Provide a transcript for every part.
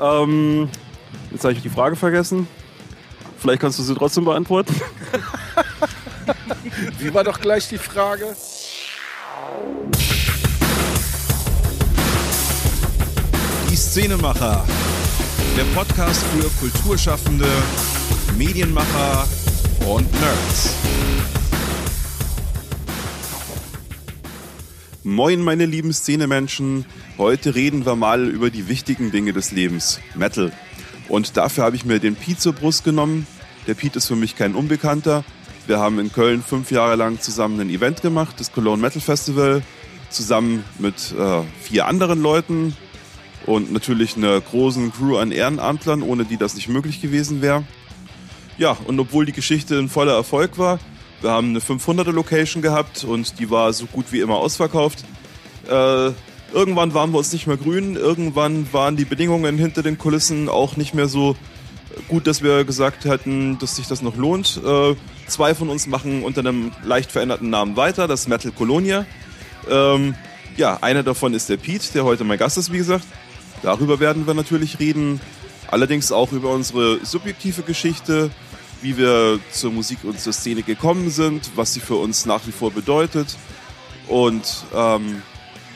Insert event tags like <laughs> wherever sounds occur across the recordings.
Ähm, jetzt habe ich die Frage vergessen. Vielleicht kannst du sie trotzdem beantworten. <laughs> Wie war doch gleich die Frage? Die Szenemacher. Der Podcast für Kulturschaffende, Medienmacher und Nerds. Moin, meine lieben Szenemenschen. Heute reden wir mal über die wichtigen Dinge des Lebens. Metal. Und dafür habe ich mir den Pete zur Brust genommen. Der Pete ist für mich kein Unbekannter. Wir haben in Köln fünf Jahre lang zusammen ein Event gemacht, das Cologne Metal Festival, zusammen mit äh, vier anderen Leuten und natürlich einer großen Crew an Ehrenamtlern, ohne die das nicht möglich gewesen wäre. Ja, und obwohl die Geschichte ein voller Erfolg war, wir haben eine 500er Location gehabt und die war so gut wie immer ausverkauft. Äh, irgendwann waren wir uns nicht mehr grün, irgendwann waren die Bedingungen hinter den Kulissen auch nicht mehr so gut, dass wir gesagt hätten, dass sich das noch lohnt. Äh, zwei von uns machen unter einem leicht veränderten Namen weiter, das Metal Colonia. Ähm, ja, einer davon ist der Pete, der heute mein Gast ist, wie gesagt. Darüber werden wir natürlich reden. Allerdings auch über unsere subjektive Geschichte, wie wir zur Musik und zur Szene gekommen sind, was sie für uns nach wie vor bedeutet und ähm,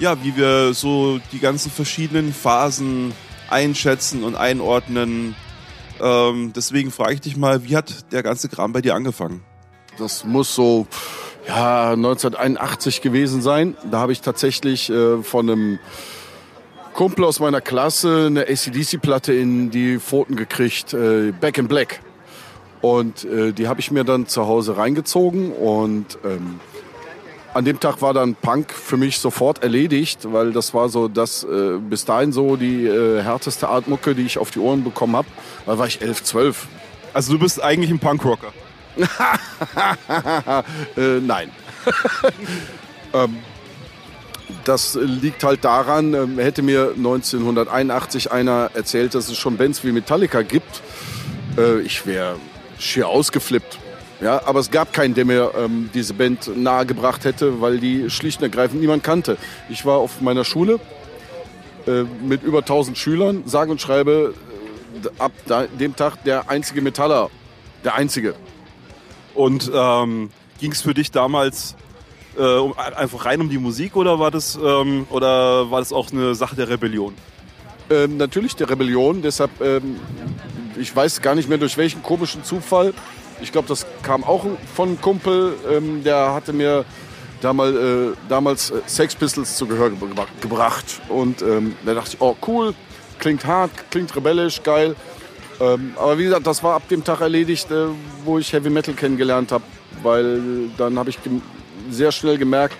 ja, wie wir so die ganzen verschiedenen Phasen einschätzen und einordnen. Ähm, deswegen frage ich dich mal, wie hat der ganze Kram bei dir angefangen? Das muss so ja, 1981 gewesen sein. Da habe ich tatsächlich äh, von einem Kumpel aus meiner Klasse eine ACDC-Platte in die Pfoten gekriegt, äh, Back in Black. Und äh, die habe ich mir dann zu Hause reingezogen und ähm, an dem Tag war dann Punk für mich sofort erledigt, weil das war so das äh, bis dahin so die äh, härteste Art Mucke, die ich auf die Ohren bekommen habe. Da war ich elf, zwölf. Also du bist eigentlich ein Punkrocker. <laughs> äh, nein. <laughs> ähm, das liegt halt daran, ähm, hätte mir 1981 einer erzählt, dass es schon Bands wie Metallica gibt. Äh, ich wäre schier ausgeflippt. Ja, aber es gab keinen, der mir ähm, diese Band nahegebracht hätte, weil die schlicht und ergreifend niemand kannte. Ich war auf meiner Schule äh, mit über 1000 Schülern, sage und schreibe, äh, ab da, dem Tag der einzige Metaller. Der einzige. Und ähm, ging es für dich damals äh, um, einfach rein um die Musik oder war das, ähm, oder war das auch eine Sache der Rebellion? Ähm, natürlich der Rebellion, deshalb, ähm, ich weiß gar nicht mehr durch welchen komischen Zufall. Ich glaube, das kam auch von einem Kumpel, ähm, der hatte mir damals, äh, damals äh, Sex Pistols zu Gehör ge gebracht. Und ähm, da dachte ich, oh cool, klingt hart, klingt rebellisch, geil. Ähm, aber wie gesagt, das war ab dem Tag erledigt, äh, wo ich Heavy Metal kennengelernt habe, weil dann habe ich sehr schnell gemerkt,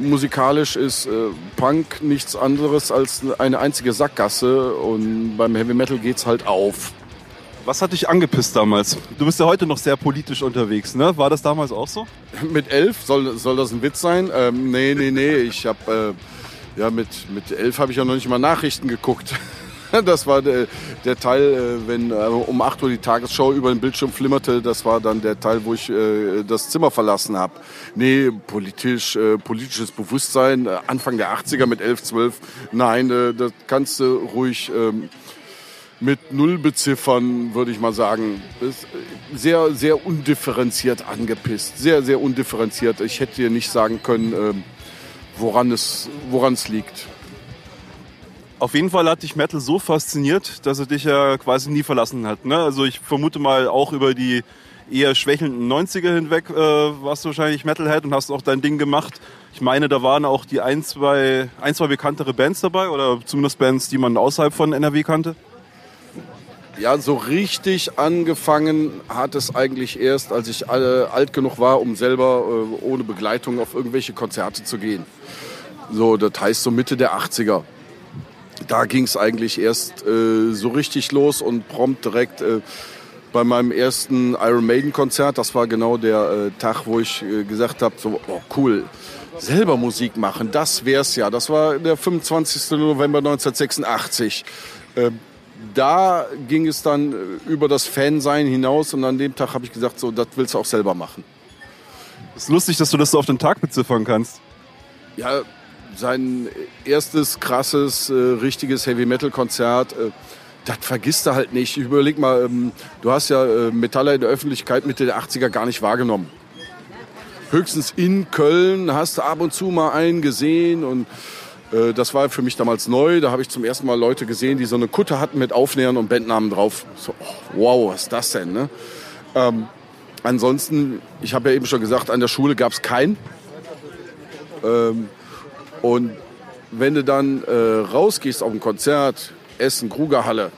musikalisch ist äh, Punk nichts anderes als eine einzige Sackgasse und beim Heavy Metal geht's halt auf. Was hat dich angepisst damals? Du bist ja heute noch sehr politisch unterwegs, ne? War das damals auch so? Mit elf? Soll, soll das ein Witz sein? Ähm, nee, nee, nee. Ich habe äh, ja mit, mit elf habe ich ja noch nicht mal Nachrichten geguckt. <laughs> Das war der, der Teil, äh, wenn äh, um 8 Uhr die Tagesschau über den Bildschirm flimmerte. Das war dann der Teil, wo ich äh, das Zimmer verlassen habe. Nee, politisch, äh, politisches Bewusstsein, äh, Anfang der 80er mit 11, 12. Nein, äh, das kannst du ruhig ähm, mit Null beziffern, würde ich mal sagen. Ist sehr, sehr undifferenziert angepisst. Sehr, sehr undifferenziert. Ich hätte dir nicht sagen können, ähm, woran es, woran es liegt. Auf jeden Fall hat dich Metal so fasziniert, dass er dich ja quasi nie verlassen hat. Ne? Also ich vermute mal auch über die eher schwächelnden 90er hinweg äh, warst du wahrscheinlich Metalhead und hast auch dein Ding gemacht. Ich meine, da waren auch die ein, zwei, ein, zwei bekanntere Bands dabei oder zumindest Bands, die man außerhalb von NRW kannte. Ja, so richtig angefangen hat es eigentlich erst, als ich alt genug war, um selber äh, ohne Begleitung auf irgendwelche Konzerte zu gehen. So, das heißt so Mitte der 80er da ging es eigentlich erst äh, so richtig los und prompt direkt äh, bei meinem ersten Iron Maiden Konzert, das war genau der äh, Tag, wo ich äh, gesagt habe, so oh, cool, selber Musik machen, das wär's ja. Das war der 25. November 1986. Da ging es dann äh, über das Fansein hinaus und an dem Tag habe ich gesagt, so, das willst du auch selber machen. Es ist lustig, dass du das so auf den Tag beziffern kannst. Ja, sein erstes krasses, äh, richtiges Heavy Metal Konzert. Äh, das vergisst du halt nicht. Ich überleg mal, ähm, du hast ja äh, Metaller in der Öffentlichkeit Mitte der 80er gar nicht wahrgenommen. Höchstens in Köln hast du ab und zu mal einen gesehen und das war für mich damals neu. Da habe ich zum ersten Mal Leute gesehen, die so eine Kutte hatten mit Aufnähern und Bandnamen drauf. So, oh, wow, was ist das denn? Ne? Ähm, ansonsten, ich habe ja eben schon gesagt, an der Schule gab es keinen. Ähm, und wenn du dann äh, rausgehst auf ein Konzert, Essen, Krugerhalle,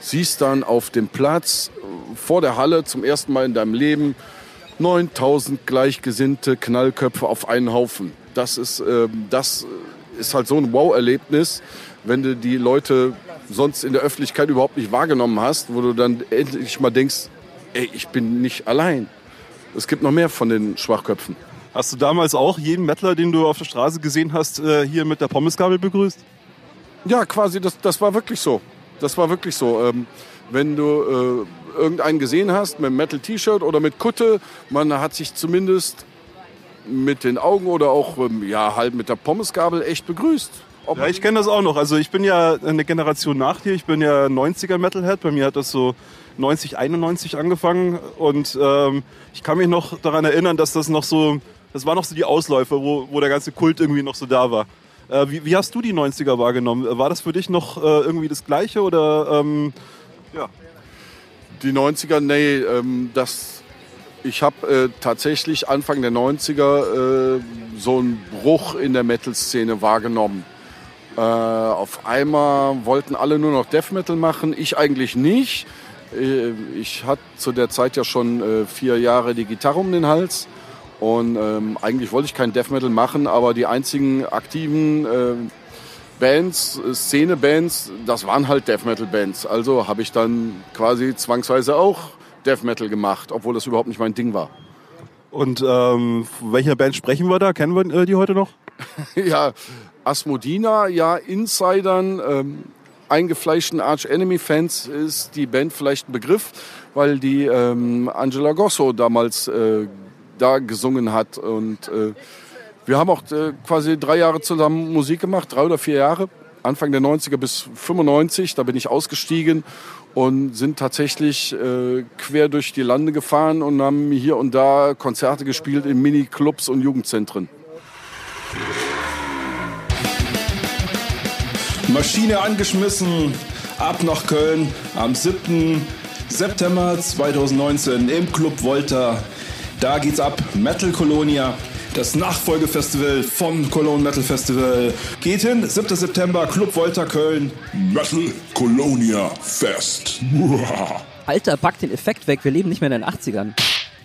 siehst dann auf dem Platz äh, vor der Halle zum ersten Mal in deinem Leben 9000 gleichgesinnte Knallköpfe auf einen Haufen. Das ist, äh, das ist halt so ein Wow-Erlebnis, wenn du die Leute sonst in der Öffentlichkeit überhaupt nicht wahrgenommen hast, wo du dann endlich mal denkst, ey, ich bin nicht allein. Es gibt noch mehr von den Schwachköpfen. Hast du damals auch jeden Mettler, den du auf der Straße gesehen hast, äh, hier mit der Pommesgabel begrüßt? Ja, quasi, das, das war wirklich so. Das war wirklich so. Ähm, wenn du äh, irgendeinen gesehen hast mit einem Metal-T-Shirt oder mit Kutte, man hat sich zumindest mit den Augen oder auch ähm, ja, halt mit der Pommesgabel echt begrüßt. Ob ja, ich kenne das auch noch. Also ich bin ja eine Generation nach dir. Ich bin ja 90er Metalhead. Bei mir hat das so 90, 91 angefangen. Und ähm, ich kann mich noch daran erinnern, dass das noch so, das war noch so die Ausläufer, wo, wo der ganze Kult irgendwie noch so da war. Äh, wie, wie, hast du die 90er wahrgenommen? War das für dich noch äh, irgendwie das Gleiche oder ähm, ja? Die 90er, nee, ähm, das, ich habe äh, tatsächlich Anfang der 90er äh, so einen Bruch in der Metal-Szene wahrgenommen. Äh, auf einmal wollten alle nur noch Death Metal machen, ich eigentlich nicht. Äh, ich hatte zu der Zeit ja schon vier Jahre die Gitarre um den Hals und ähm, eigentlich wollte ich kein Death Metal machen, aber die einzigen aktiven äh, Bands, Szene-Bands, das waren halt Death Metal-Bands. Also habe ich dann quasi zwangsweise auch Death Metal gemacht, obwohl das überhaupt nicht mein Ding war. Und ähm, welche Band sprechen wir da? Kennen wir äh, die heute noch? <laughs> ja, Asmodina, ja, Insidern, ähm, eingefleischten Arch Enemy Fans ist die Band vielleicht ein Begriff, weil die ähm, Angela Gosso damals äh, da gesungen hat. Und äh, wir haben auch äh, quasi drei Jahre zusammen Musik gemacht, drei oder vier Jahre. Anfang der 90er bis 95, da bin ich ausgestiegen und sind tatsächlich äh, quer durch die Lande gefahren und haben hier und da Konzerte gespielt in Mini-Clubs und Jugendzentren. Maschine angeschmissen, ab nach Köln am 7. September 2019 im Club Volta da geht's ab. Metal Colonia. Das Nachfolgefestival von Cologne Metal Festival. Geht hin, 7. September, Club Volta Köln. Metal Colonia Fest. Alter, pack den Effekt weg, wir leben nicht mehr in den 80ern.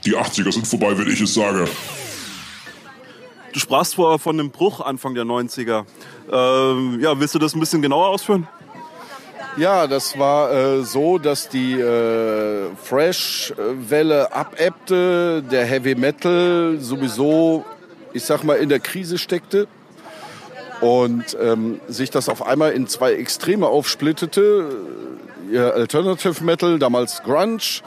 Die 80er sind vorbei, wenn ich es sage. Du sprachst vorher von einem Bruch Anfang der 90er. Ähm, ja, willst du das ein bisschen genauer ausführen? Ja, das war äh, so, dass die äh, Fresh-Welle abebbte, der Heavy Metal sowieso, ich sag mal, in der Krise steckte und ähm, sich das auf einmal in zwei Extreme aufsplittete. Ja, Alternative Metal, damals Grunge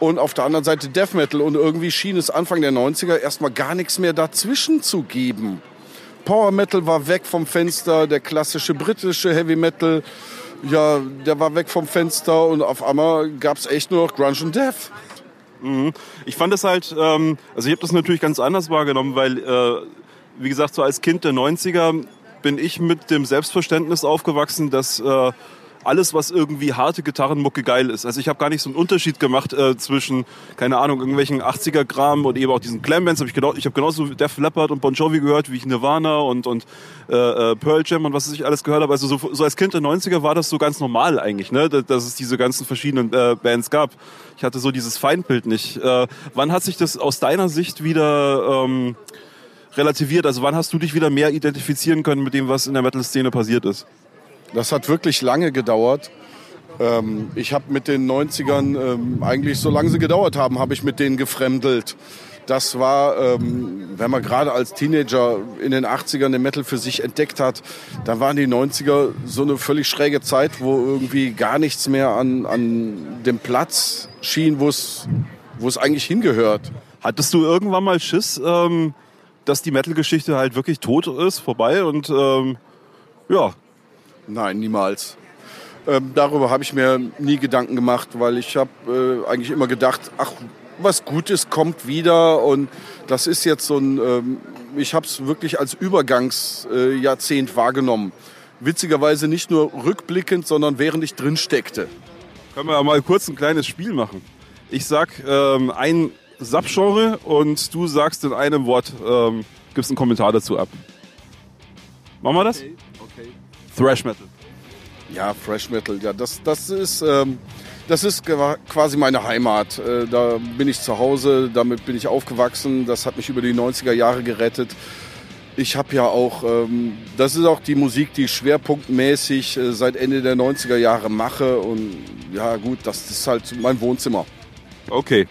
und auf der anderen Seite Death Metal. Und irgendwie schien es Anfang der 90er erstmal gar nichts mehr dazwischen zu geben. Power Metal war weg vom Fenster, der klassische britische Heavy Metal ja, der war weg vom Fenster und auf einmal gab es echt nur noch Grunge und Death. Mhm. Ich fand es halt, ähm, also ich habe das natürlich ganz anders wahrgenommen, weil, äh, wie gesagt, so als Kind der 90er bin ich mit dem Selbstverständnis aufgewachsen, dass äh, alles, was irgendwie harte Gitarrenmucke geil ist. Also ich habe gar nicht so einen Unterschied gemacht äh, zwischen, keine Ahnung, irgendwelchen 80er-Gramm und eben auch diesen Glam-Bands. Hab ich, genau, ich habe genauso Def Leppard und Bon Jovi gehört, wie ich Nirvana und, und äh, äh Pearl Jam und was ich alles gehört habe. Also so, so als Kind der 90er war das so ganz normal eigentlich, ne? dass es diese ganzen verschiedenen äh, Bands gab. Ich hatte so dieses Feindbild nicht. Äh, wann hat sich das aus deiner Sicht wieder... Ähm, relativiert? Also wann hast du dich wieder mehr identifizieren können mit dem, was in der Metal-Szene passiert ist? Das hat wirklich lange gedauert. Ähm, ich habe mit den 90ern, ähm, eigentlich solange sie gedauert haben, habe ich mit denen gefremdelt. Das war, ähm, wenn man gerade als Teenager in den 80ern den Metal für sich entdeckt hat, dann waren die 90er so eine völlig schräge Zeit, wo irgendwie gar nichts mehr an, an dem Platz schien, wo es eigentlich hingehört. Hattest du irgendwann mal Schiss, ähm, dass die Metal-Geschichte halt wirklich tot ist, vorbei und ähm, ja, Nein, niemals. Ähm, darüber habe ich mir nie Gedanken gemacht, weil ich habe äh, eigentlich immer gedacht, ach, was Gutes kommt wieder und das ist jetzt so ein, ähm, ich habe es wirklich als Übergangsjahrzehnt äh, wahrgenommen. Witzigerweise nicht nur rückblickend, sondern während ich drin steckte. Können wir mal kurz ein kleines Spiel machen. Ich sag ähm, ein Subgenre und du sagst in einem Wort, ähm, gibst einen Kommentar dazu ab. Machen wir das? Okay. Thrash Metal. Ja, Thrash Metal, ja, das, das ist, ähm, das ist quasi meine Heimat. Äh, da bin ich zu Hause, damit bin ich aufgewachsen. Das hat mich über die 90er Jahre gerettet. Ich habe ja auch, ähm, das ist auch die Musik, die ich schwerpunktmäßig äh, seit Ende der 90er Jahre mache. Und ja, gut, das ist halt mein Wohnzimmer. Okay.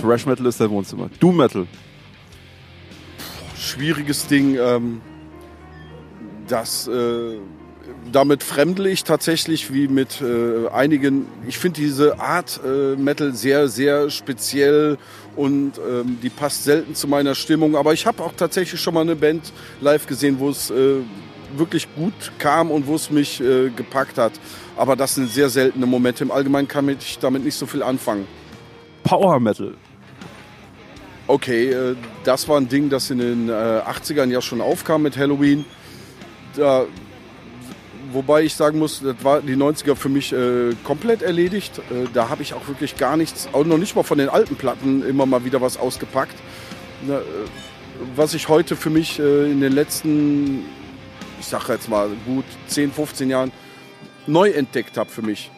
Thrash Metal ist dein Wohnzimmer. Doom Metal. Schwieriges Ding. Ähm, das. Äh, damit fremdle ich tatsächlich wie mit äh, einigen. Ich finde diese Art äh, Metal sehr, sehr speziell und ähm, die passt selten zu meiner Stimmung. Aber ich habe auch tatsächlich schon mal eine Band live gesehen, wo es äh, wirklich gut kam und wo es mich äh, gepackt hat. Aber das sind sehr seltene Momente. Im Allgemeinen kann ich damit nicht so viel anfangen. Power Metal. Okay, äh, das war ein Ding, das in den 80ern äh, ja schon aufkam mit Halloween. Da wobei ich sagen muss, das war die 90er für mich äh, komplett erledigt. Äh, da habe ich auch wirklich gar nichts, auch noch nicht mal von den alten Platten immer mal wieder was ausgepackt. Na, äh, was ich heute für mich äh, in den letzten, ich sage jetzt mal gut 10, 15 Jahren neu entdeckt habe für mich.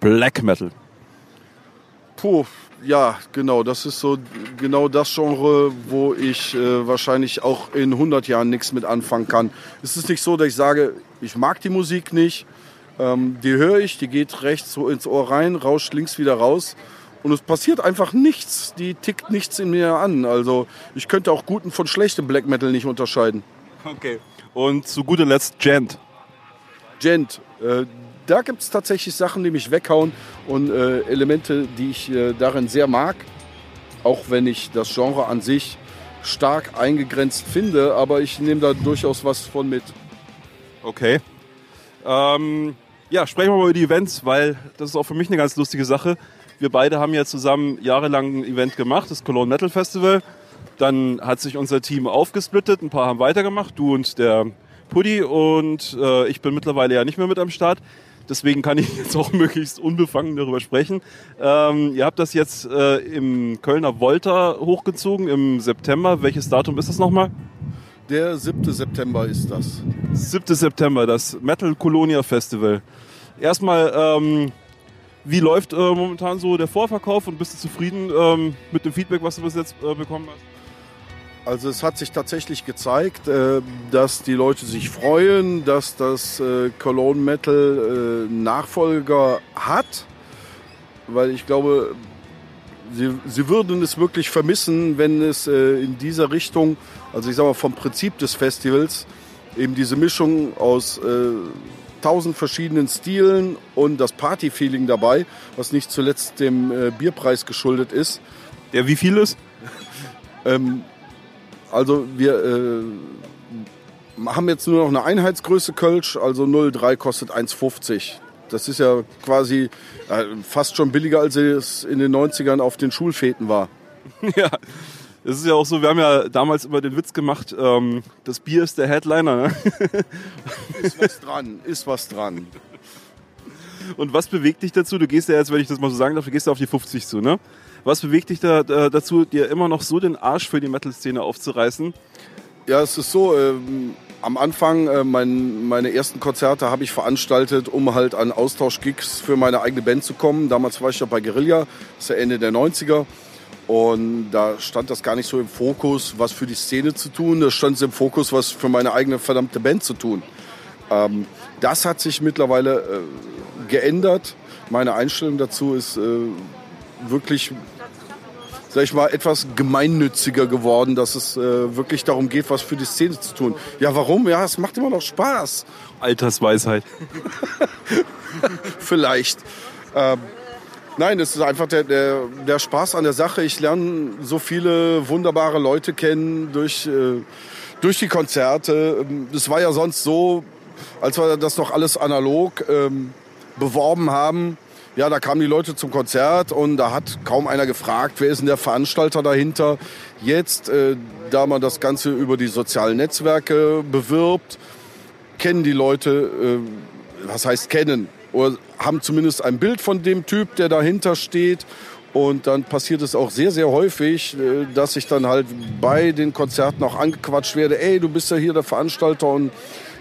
Black Metal. Puh, ja, genau. Das ist so genau das Genre, wo ich äh, wahrscheinlich auch in 100 Jahren nichts mit anfangen kann. Es ist nicht so, dass ich sage, ich mag die Musik nicht. Ähm, die höre ich, die geht rechts so ins Ohr rein, rauscht links wieder raus. Und es passiert einfach nichts. Die tickt nichts in mir an. Also ich könnte auch guten von schlechtem Black Metal nicht unterscheiden. Okay. Und zu guter Letzt Gent. Gent. Äh, da gibt es tatsächlich Sachen, die mich weghauen und äh, Elemente, die ich äh, darin sehr mag. Auch wenn ich das Genre an sich stark eingegrenzt finde, aber ich nehme da durchaus was von mit. Okay. Ähm, ja, sprechen wir mal über die Events, weil das ist auch für mich eine ganz lustige Sache. Wir beide haben ja zusammen jahrelang ein Event gemacht, das Cologne Metal Festival. Dann hat sich unser Team aufgesplittet, ein paar haben weitergemacht, du und der Puddy und äh, ich bin mittlerweile ja nicht mehr mit am Start. Deswegen kann ich <laughs> jetzt auch möglichst unbefangen darüber sprechen. Ähm, ihr habt das jetzt äh, im Kölner Volta hochgezogen im September. Welches Datum ist das nochmal? Der 7. September ist das. 7. September, das Metal Colonia Festival. Erstmal, ähm, wie läuft äh, momentan so der Vorverkauf und bist du zufrieden ähm, mit dem Feedback, was du bis jetzt äh, bekommen hast? Also es hat sich tatsächlich gezeigt, äh, dass die Leute sich freuen, dass das äh, Cologne Metal äh, Nachfolger hat, weil ich glaube, sie, sie würden es wirklich vermissen, wenn es in dieser Richtung, also ich sage mal vom Prinzip des Festivals, eben diese Mischung aus tausend verschiedenen Stilen und das Party-Feeling dabei, was nicht zuletzt dem Bierpreis geschuldet ist. Der wie viel ist? <laughs> ähm, also wir äh, haben jetzt nur noch eine Einheitsgröße Kölsch, also 0,3 kostet 1,50. Das ist ja quasi äh, fast schon billiger, als es in den 90ern auf den Schulfäten war. <laughs> Ja, es ist ja auch so, wir haben ja damals immer den Witz gemacht, ähm, das Bier ist der Headliner. Ne? Ist was dran, ist was dran. Und was bewegt dich dazu? Du gehst ja jetzt, wenn ich das mal so sagen darf, du gehst ja auf die 50 zu, ne? Was bewegt dich da, da, dazu, dir immer noch so den Arsch für die Metal-Szene aufzureißen? Ja, es ist so, ähm, am Anfang, äh, mein, meine ersten Konzerte habe ich veranstaltet, um halt an Austauschgigs für meine eigene Band zu kommen. Damals war ich ja bei Guerilla, das ist ja Ende der 90er. Und da stand das gar nicht so im Fokus, was für die Szene zu tun. Da stand es im Fokus, was für meine eigene verdammte Band zu tun. Ähm, das hat sich mittlerweile äh, geändert. Meine Einstellung dazu ist äh, wirklich, sag ich mal, etwas gemeinnütziger geworden, dass es äh, wirklich darum geht, was für die Szene zu tun. Ja, warum? Ja, es macht immer noch Spaß. Altersweisheit. <laughs> Vielleicht. Ähm, nein, es ist einfach der, der, der Spaß an der Sache. Ich lerne so viele wunderbare Leute kennen durch, äh, durch die Konzerte. Es war ja sonst so, als wir das noch alles analog ähm, beworben haben, ja, da kamen die Leute zum Konzert und da hat kaum einer gefragt, wer ist denn der Veranstalter dahinter. Jetzt, äh, da man das Ganze über die sozialen Netzwerke bewirbt, kennen die Leute, äh, was heißt kennen, oder haben zumindest ein Bild von dem Typ, der dahinter steht. Und dann passiert es auch sehr, sehr häufig, äh, dass ich dann halt bei den Konzerten auch angequatscht werde, ey, du bist ja hier der Veranstalter und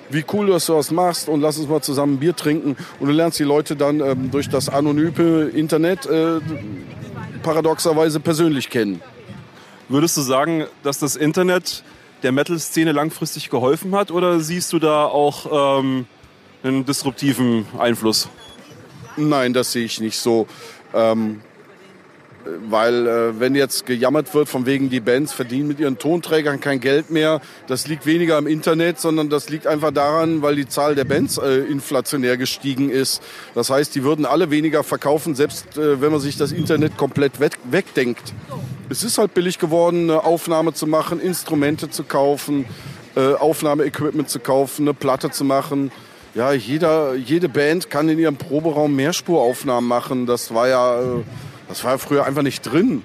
wie cool, dass du das machst und lass uns mal zusammen ein Bier trinken. Und du lernst die Leute dann ähm, durch das anonyme Internet äh, paradoxerweise persönlich kennen. Würdest du sagen, dass das Internet der Metal-Szene langfristig geholfen hat oder siehst du da auch ähm, einen disruptiven Einfluss? Nein, das sehe ich nicht so. Ähm, weil äh, wenn jetzt gejammert wird von wegen die Bands verdienen mit ihren Tonträgern kein Geld mehr, das liegt weniger am Internet, sondern das liegt einfach daran, weil die Zahl der Bands äh, inflationär gestiegen ist. Das heißt, die würden alle weniger verkaufen, selbst äh, wenn man sich das Internet komplett weg wegdenkt. Es ist halt billig geworden, eine Aufnahme zu machen, Instrumente zu kaufen, äh, Aufnahmeequipment zu kaufen, eine Platte zu machen. Ja, jeder, jede Band kann in ihrem Proberaum Mehrspuraufnahmen machen. Das war ja äh, das war früher einfach nicht drin.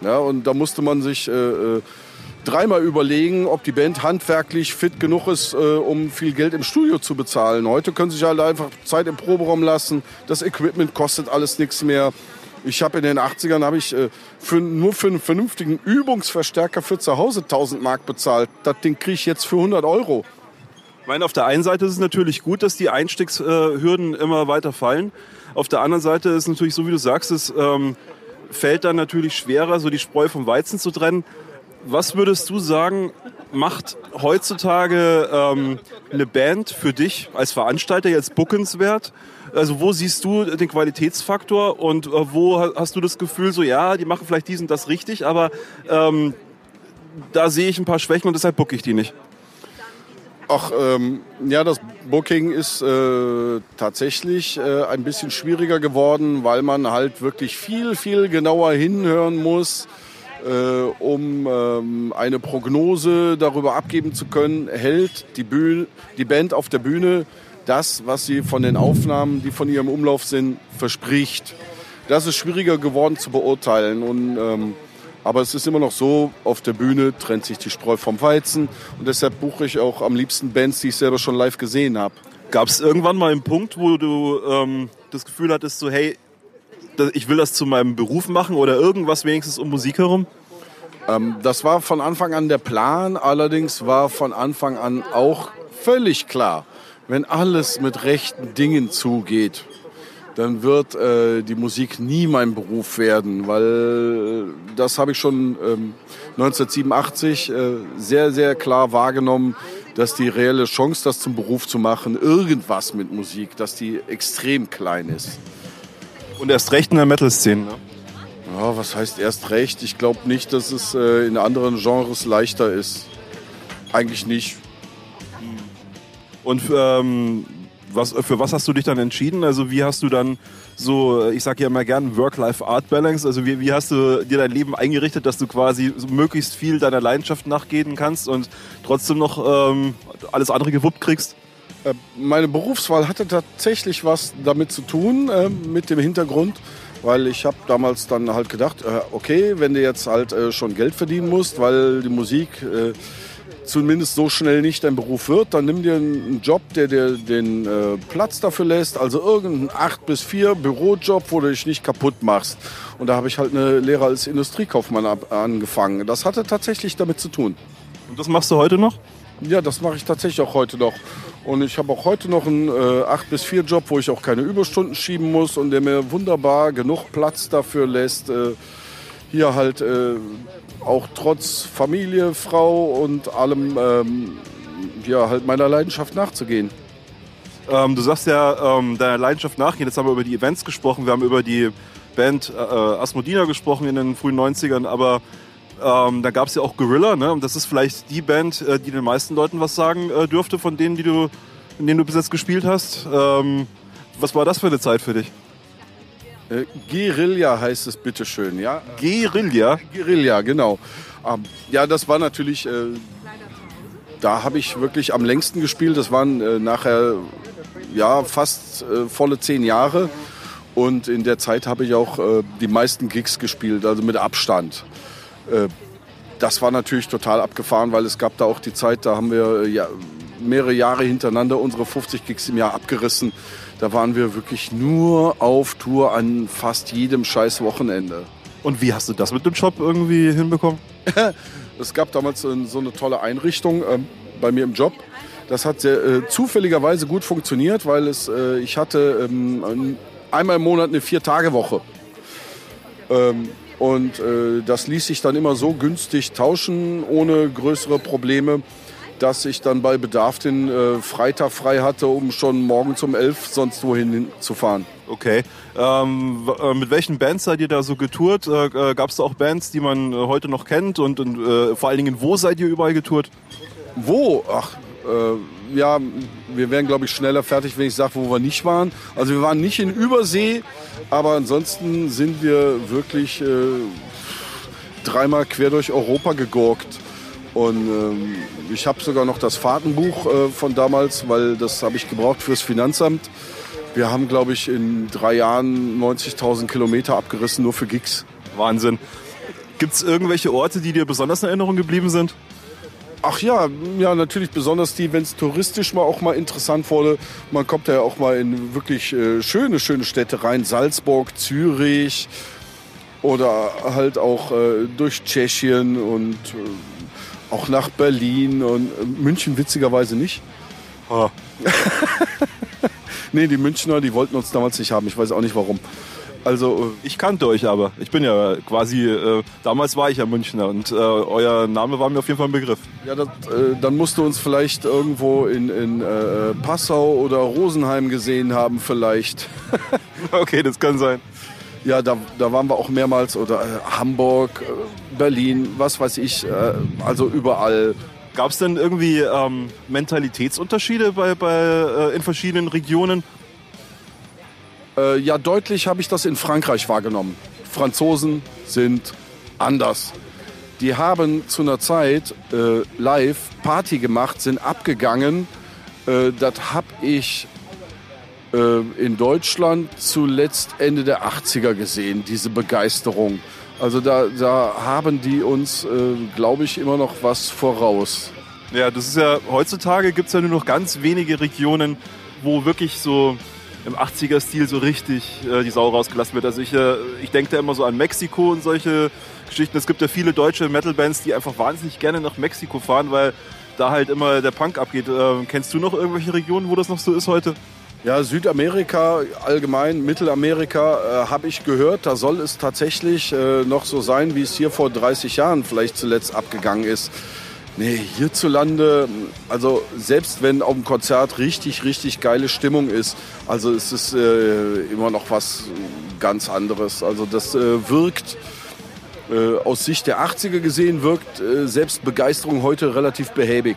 Ja, und da musste man sich äh, äh, dreimal überlegen, ob die Band handwerklich fit genug ist, äh, um viel Geld im Studio zu bezahlen. Heute können sie sich halt einfach Zeit im Proberaum lassen. Das Equipment kostet alles nichts mehr. Ich habe in den 80ern habe ich äh, für, nur für einen vernünftigen Übungsverstärker für zu Hause 1000 Mark bezahlt. Das Ding kriege ich jetzt für 100 Euro. Ich meine, auf der einen Seite ist es natürlich gut, dass die Einstiegshürden immer weiter fallen. Auf der anderen Seite ist natürlich so, wie du sagst, es ähm, fällt dann natürlich schwerer, so die Spreu vom Weizen zu trennen. Was würdest du sagen, macht heutzutage ähm, eine Band für dich als Veranstalter jetzt bookenswert? Also wo siehst du den Qualitätsfaktor und äh, wo hast du das Gefühl, so ja, die machen vielleicht diesen das richtig, aber ähm, da sehe ich ein paar Schwächen und deshalb booke ich die nicht? Ach, ähm, ja, das Booking ist äh, tatsächlich äh, ein bisschen schwieriger geworden, weil man halt wirklich viel, viel genauer hinhören muss, äh, um ähm, eine Prognose darüber abgeben zu können, hält die, Bühne, die Band auf der Bühne das, was sie von den Aufnahmen, die von ihrem Umlauf sind, verspricht. Das ist schwieriger geworden zu beurteilen und ähm, aber es ist immer noch so, auf der Bühne trennt sich die Spreu vom Weizen. Und deshalb buche ich auch am liebsten Bands, die ich selber schon live gesehen habe. Gab es irgendwann mal einen Punkt, wo du ähm, das Gefühl hattest, so hey, ich will das zu meinem Beruf machen oder irgendwas wenigstens um Musik herum? Ähm, das war von Anfang an der Plan. Allerdings war von Anfang an auch völlig klar, wenn alles mit rechten Dingen zugeht, dann wird äh, die Musik nie mein Beruf werden, weil äh, das habe ich schon ähm, 1987 äh, sehr, sehr klar wahrgenommen, dass die reelle Chance, das zum Beruf zu machen, irgendwas mit Musik, dass die extrem klein ist. Und erst recht in der Metal-Szene, ne? Ja, was heißt erst recht? Ich glaube nicht, dass es äh, in anderen Genres leichter ist. Eigentlich nicht. Und ähm, was, für was hast du dich dann entschieden? Also wie hast du dann so, ich sage ja immer gern Work-Life-Art-Balance, also wie, wie hast du dir dein Leben eingerichtet, dass du quasi möglichst viel deiner Leidenschaft nachgehen kannst und trotzdem noch ähm, alles andere gewuppt kriegst? Äh, meine Berufswahl hatte tatsächlich was damit zu tun, äh, mit dem Hintergrund, weil ich habe damals dann halt gedacht, äh, okay, wenn du jetzt halt äh, schon Geld verdienen musst, weil die Musik äh, zumindest so schnell nicht dein Beruf wird, dann nimm dir einen Job, der dir den äh, Platz dafür lässt. Also irgendeinen 8 bis 4 Bürojob, wo du dich nicht kaputt machst. Und da habe ich halt eine Lehre als Industriekaufmann ab, angefangen. Das hatte tatsächlich damit zu tun. Und das machst du heute noch? Ja, das mache ich tatsächlich auch heute noch. Und ich habe auch heute noch einen äh, 8 bis 4 Job, wo ich auch keine Überstunden schieben muss und der mir wunderbar genug Platz dafür lässt, äh, hier halt äh, auch trotz Familie, Frau und allem ähm, ja, halt meiner Leidenschaft nachzugehen. Ähm, du sagst ja, ähm, deiner Leidenschaft nachgehen. Jetzt haben wir über die Events gesprochen, wir haben über die Band äh, Asmodina gesprochen in den frühen 90ern, aber ähm, da gab es ja auch Gorilla, ne? Und das ist vielleicht die Band, äh, die den meisten Leuten was sagen äh, dürfte, von denen, die du, in denen du bis jetzt gespielt hast. Ähm, was war das für eine Zeit für dich? Äh, Guerilla heißt es bitteschön, ja? Guerilla? Guerilla, genau. Ähm, ja, das war natürlich äh, da habe ich wirklich am längsten gespielt. Das waren äh, nachher ja fast äh, volle zehn Jahre. Und in der Zeit habe ich auch äh, die meisten Gigs gespielt, also mit Abstand. Das war natürlich total abgefahren, weil es gab da auch die Zeit, da haben wir ja, mehrere Jahre hintereinander unsere 50 Gigs im Jahr abgerissen. Da waren wir wirklich nur auf Tour an fast jedem scheiß Wochenende. Und wie hast du das mit dem Job irgendwie hinbekommen? <laughs> es gab damals so eine tolle Einrichtung ähm, bei mir im Job. Das hat sehr, äh, zufälligerweise gut funktioniert, weil es, äh, ich hatte ähm, einmal im Monat eine Vier-Tage-Woche. Ähm, und äh, das ließ sich dann immer so günstig tauschen, ohne größere Probleme, dass ich dann bei Bedarf den äh, Freitag frei hatte, um schon morgen um elf sonst wohin zu fahren. Okay. Ähm, äh, mit welchen Bands seid ihr da so getourt? Äh, äh Gab es da auch Bands, die man äh, heute noch kennt? Und, und äh, vor allen Dingen, wo seid ihr überall getourt? Wo? Ach, ja, wir wären, glaube ich, schneller fertig, wenn ich sage, wo wir nicht waren. Also wir waren nicht in Übersee, aber ansonsten sind wir wirklich dreimal quer durch Europa gegurkt. Und ähm, ich habe sogar noch das Fahrtenbuch äh, von damals, weil das habe ich gebraucht fürs Finanzamt. Wir haben, glaube ich, in drei Jahren 90.000 Kilometer abgerissen, nur für Gigs. Wahnsinn. Gibt es irgendwelche Orte, die dir besonders in Erinnerung geblieben sind? Ach ja, ja, natürlich besonders die, wenn es touristisch mal auch mal interessant wurde. Man kommt ja auch mal in wirklich äh, schöne, schöne Städte rein. Salzburg, Zürich oder halt auch äh, durch Tschechien und äh, auch nach Berlin und äh, München witzigerweise nicht. Oh. <laughs> nee, die Münchner, die wollten uns damals nicht haben. Ich weiß auch nicht warum. Also äh, ich kannte euch aber. Ich bin ja quasi, äh, damals war ich ja Münchner und äh, euer Name war mir auf jeden Fall ein Begriff. Ja, das, äh, dann musst du uns vielleicht irgendwo in, in äh, Passau oder Rosenheim gesehen haben vielleicht. <laughs> okay, das kann sein. Ja, da, da waren wir auch mehrmals oder Hamburg, Berlin, was weiß ich, also überall. Gab es denn irgendwie ähm, Mentalitätsunterschiede bei, bei, in verschiedenen Regionen? Äh, ja, deutlich habe ich das in Frankreich wahrgenommen. Franzosen sind anders. Die haben zu einer Zeit äh, live Party gemacht, sind abgegangen. Äh, das habe ich äh, in Deutschland zuletzt Ende der 80er gesehen, diese Begeisterung. Also da, da haben die uns, äh, glaube ich, immer noch was voraus. Ja, das ist ja, heutzutage gibt es ja nur noch ganz wenige Regionen, wo wirklich so im 80er-Stil so richtig äh, die Sau rausgelassen wird. Also ich, äh, ich denke da immer so an Mexiko und solche Geschichten. Es gibt ja viele deutsche Metal-Bands, die einfach wahnsinnig gerne nach Mexiko fahren, weil da halt immer der Punk abgeht. Äh, kennst du noch irgendwelche Regionen, wo das noch so ist heute? Ja, Südamerika allgemein, Mittelamerika äh, habe ich gehört, da soll es tatsächlich äh, noch so sein, wie es hier vor 30 Jahren vielleicht zuletzt abgegangen ist. Nee, hierzulande, also selbst wenn auf dem Konzert richtig, richtig geile Stimmung ist, also es ist äh, immer noch was ganz anderes. Also das äh, wirkt, äh, aus Sicht der 80er gesehen, wirkt äh, selbst Begeisterung heute relativ behäbig.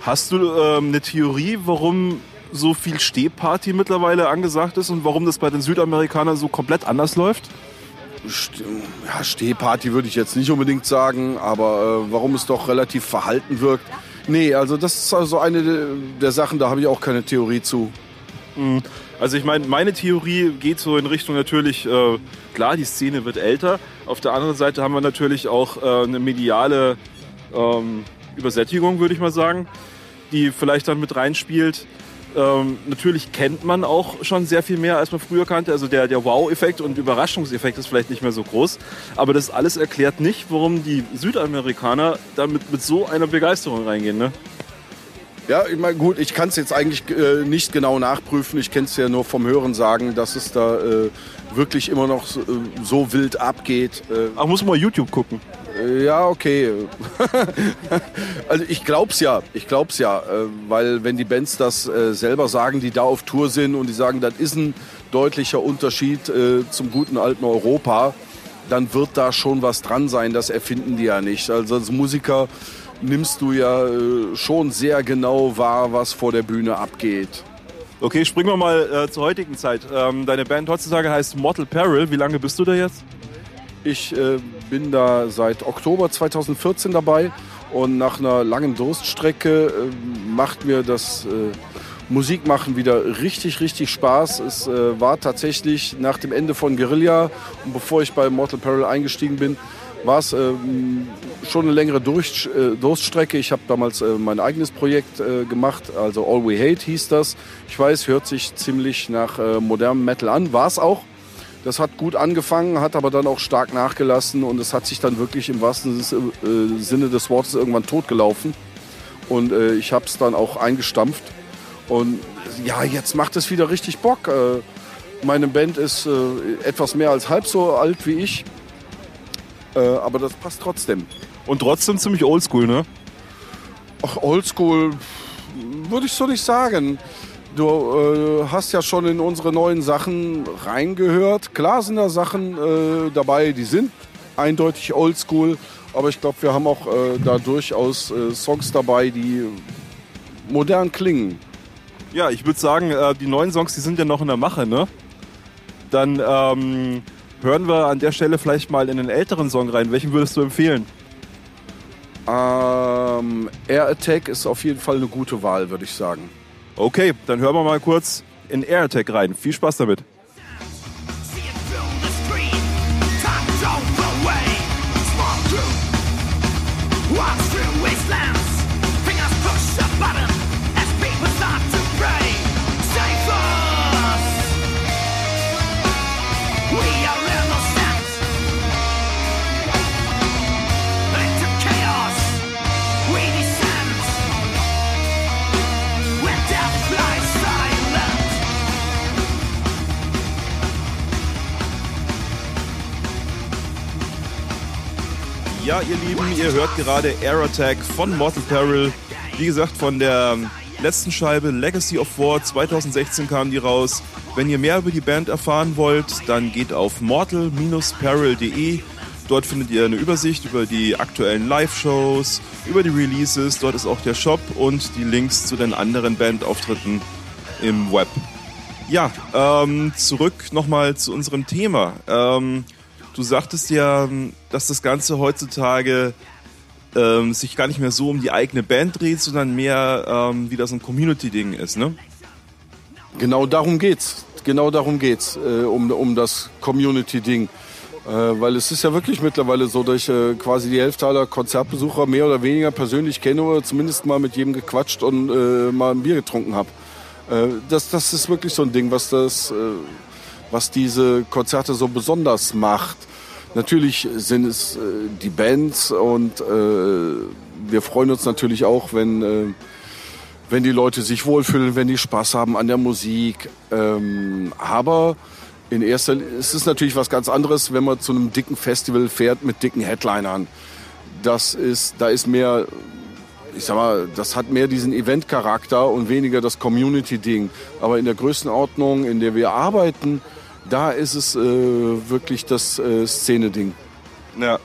Hast du ähm, eine Theorie, warum so viel Stehparty mittlerweile angesagt ist und warum das bei den Südamerikanern so komplett anders läuft? ja, Stehparty würde ich jetzt nicht unbedingt sagen, aber äh, warum es doch relativ verhalten wirkt. Nee, also das ist also eine der Sachen, da habe ich auch keine Theorie zu. Mhm. Also ich meine, meine Theorie geht so in Richtung natürlich, äh, klar, die Szene wird älter. Auf der anderen Seite haben wir natürlich auch äh, eine mediale ähm, Übersättigung, würde ich mal sagen, die vielleicht dann mit reinspielt. Ähm, natürlich kennt man auch schon sehr viel mehr, als man früher kannte. Also der, der Wow-Effekt und Überraschungseffekt ist vielleicht nicht mehr so groß. Aber das alles erklärt nicht, warum die Südamerikaner damit mit so einer Begeisterung reingehen. Ne? Ja, ich meine, gut, ich kann es jetzt eigentlich äh, nicht genau nachprüfen. Ich kenne es ja nur vom Hören sagen, dass es da äh, wirklich immer noch so, äh, so wild abgeht. Äh. Ach, muss man mal YouTube gucken. Äh, ja, okay. <laughs> also ich glaub's ja, ich glaub's ja, weil wenn die Bands das selber sagen, die da auf Tour sind und die sagen, das ist ein deutlicher Unterschied zum guten alten Europa, dann wird da schon was dran sein. Das erfinden die ja nicht. Also als Musiker nimmst du ja schon sehr genau wahr, was vor der Bühne abgeht. Okay, springen wir mal äh, zur heutigen Zeit. Ähm, deine Band heutzutage heißt Mortal Peril. Wie lange bist du da jetzt? Ich äh, bin da seit Oktober 2014 dabei Und nach einer langen Durststrecke äh, macht mir das äh, Musikmachen wieder richtig, richtig Spaß. Es äh, war tatsächlich nach dem Ende von Guerilla und bevor ich bei Mortal Peril eingestiegen bin, war es ähm, schon eine längere Durch, äh, Durststrecke. Ich habe damals äh, mein eigenes Projekt äh, gemacht, also All We Hate hieß das. Ich weiß, hört sich ziemlich nach äh, modernem Metal an, war es auch. Das hat gut angefangen, hat aber dann auch stark nachgelassen und es hat sich dann wirklich im wahrsten äh, Sinne des Wortes irgendwann totgelaufen. Und äh, ich habe es dann auch eingestampft. Und ja, jetzt macht es wieder richtig Bock. Meine Band ist etwas mehr als halb so alt wie ich. Äh, aber das passt trotzdem. Und trotzdem ziemlich oldschool, ne? Ach, oldschool würde ich so nicht sagen. Du äh, hast ja schon in unsere neuen Sachen reingehört. Klar sind da Sachen äh, dabei, die sind eindeutig oldschool. Aber ich glaube, wir haben auch äh, da durchaus äh, Songs dabei, die modern klingen. Ja, ich würde sagen, äh, die neuen Songs, die sind ja noch in der Mache, ne? Dann ähm, hören wir an der Stelle vielleicht mal in den älteren Song rein. Welchen würdest du empfehlen? Ähm, Air Attack ist auf jeden Fall eine gute Wahl, würde ich sagen. Okay, dann hören wir mal kurz in Air Attack rein. Viel Spaß damit. Ihr Lieben, ihr hört gerade Air Attack von Mortal Peril. Wie gesagt, von der letzten Scheibe Legacy of War 2016 kam die raus. Wenn ihr mehr über die Band erfahren wollt, dann geht auf mortal-peril.de. Dort findet ihr eine Übersicht über die aktuellen Live-Shows, über die Releases. Dort ist auch der Shop und die Links zu den anderen Bandauftritten im Web. Ja, ähm, zurück nochmal zu unserem Thema. Ähm, du sagtest ja, dass das Ganze heutzutage ähm, sich gar nicht mehr so um die eigene Band dreht, sondern mehr ähm, wie das ein Community-Ding ist, ne? Genau darum geht's. Genau darum geht's, äh, um, um das Community-Ding. Äh, weil es ist ja wirklich mittlerweile so, dass ich äh, quasi die Hälfte aller Konzertbesucher mehr oder weniger persönlich kenne oder zumindest mal mit jedem gequatscht und äh, mal ein Bier getrunken habe. Äh, das, das ist wirklich so ein Ding, was, das, äh, was diese Konzerte so besonders macht. Natürlich sind es äh, die Bands und äh, wir freuen uns natürlich auch, wenn, äh, wenn die Leute sich wohlfühlen, wenn die Spaß haben an der Musik. Ähm, aber in erster Linie ist es natürlich was ganz anderes, wenn man zu einem dicken Festival fährt mit dicken Headlinern. Das ist, da ist mehr, ich sag mal, das hat mehr diesen Event-Charakter und weniger das Community-Ding. Aber in der Größenordnung, in der wir arbeiten, da ist es äh, wirklich das äh, Szene-Ding. Ja.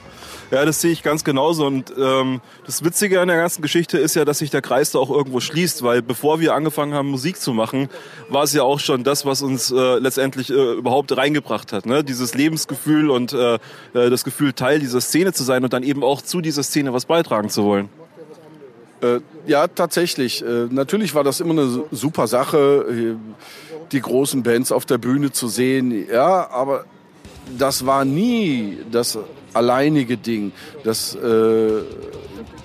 Ja, das sehe ich ganz genauso. Und ähm, das Witzige an der ganzen Geschichte ist ja, dass sich der Kreis da auch irgendwo schließt, weil bevor wir angefangen haben, Musik zu machen, war es ja auch schon das, was uns äh, letztendlich äh, überhaupt reingebracht hat. Ne? Dieses Lebensgefühl und äh, äh, das Gefühl, Teil dieser Szene zu sein und dann eben auch zu dieser Szene was beitragen zu wollen. Äh, ja, tatsächlich. Äh, natürlich war das immer eine super Sache, äh, die großen Bands auf der Bühne zu sehen. Ja, aber das war nie das alleinige Ding. Das äh,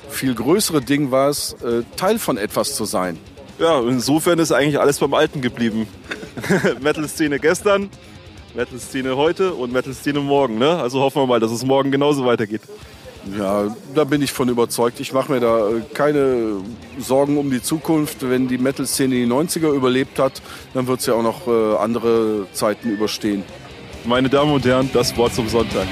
viel größere Ding war es, äh, Teil von etwas zu sein. Ja, insofern ist eigentlich alles beim Alten geblieben. <laughs> Metal-Szene gestern, Metal-Szene heute und Metal-Szene morgen. Ne? Also hoffen wir mal, dass es morgen genauso weitergeht. Ja, da bin ich von überzeugt. Ich mache mir da äh, keine Sorgen um die Zukunft. Wenn die Metal-Szene die 90er überlebt hat, dann wird sie ja auch noch äh, andere Zeiten überstehen. Meine Damen und Herren, das Wort zum Sonntag.